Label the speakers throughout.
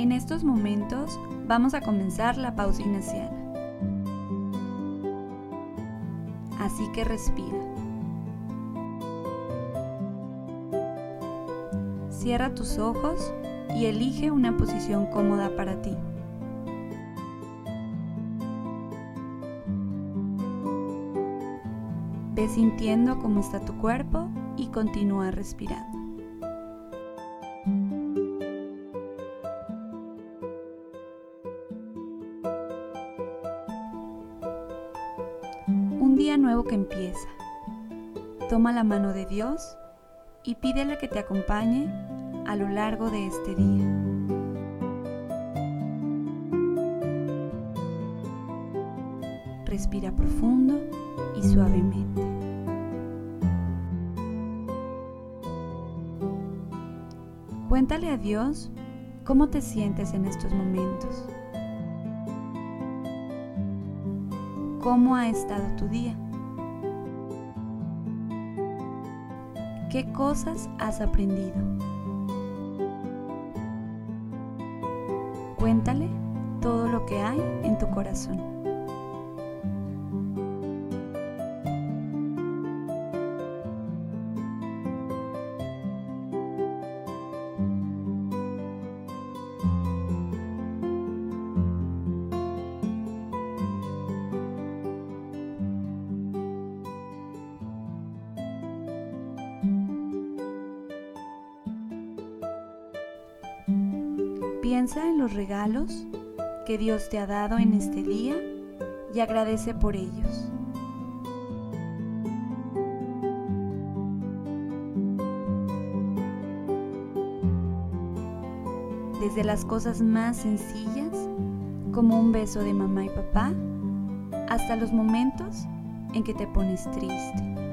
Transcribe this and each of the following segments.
Speaker 1: En estos momentos vamos a comenzar la pausa ignaciana. Así que respira. Cierra tus ojos y elige una posición cómoda para ti. Ve sintiendo cómo está tu cuerpo y continúa respirando. Día nuevo que empieza. Toma la mano de Dios y pídele que te acompañe a lo largo de este día. Respira profundo y suavemente. Cuéntale a Dios cómo te sientes en estos momentos. ¿Cómo ha estado tu día? ¿Qué cosas has aprendido? Cuéntale todo lo que hay en tu corazón. Piensa en los regalos que Dios te ha dado en este día y agradece por ellos. Desde las cosas más sencillas, como un beso de mamá y papá, hasta los momentos en que te pones triste.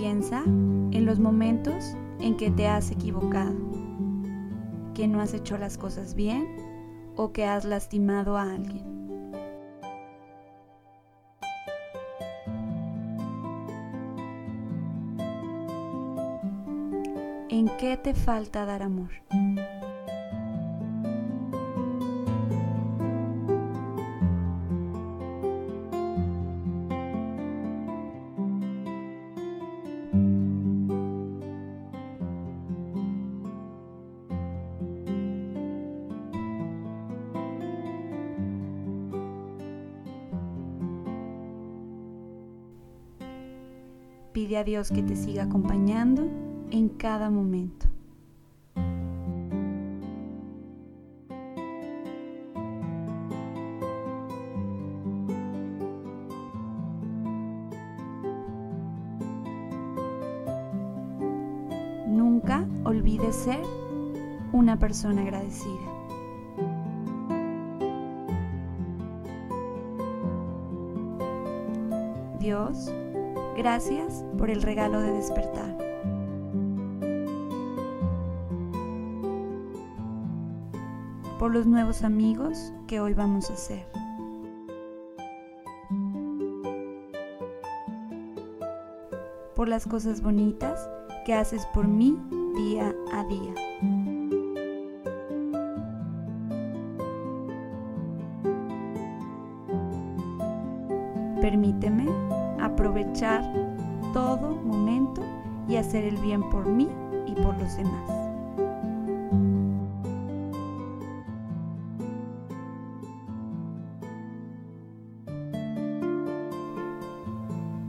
Speaker 1: Piensa en los momentos en que te has equivocado, que no has hecho las cosas bien o que has lastimado a alguien. ¿En qué te falta dar amor? Pide a Dios que te siga acompañando en cada momento. Nunca olvides ser una persona agradecida. Dios, gracias por el regalo de despertar. Por los nuevos amigos que hoy vamos a hacer. Por las cosas bonitas que haces por mí día a día. Permíteme aprovechar todo momento y hacer el bien por mí y por los demás.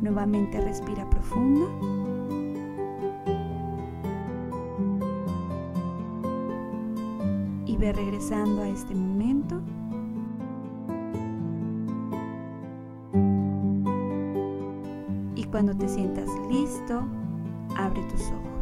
Speaker 1: Nuevamente respira profundo. Y ve regresando a este momento. Cuando te sientas listo, abre tus ojos.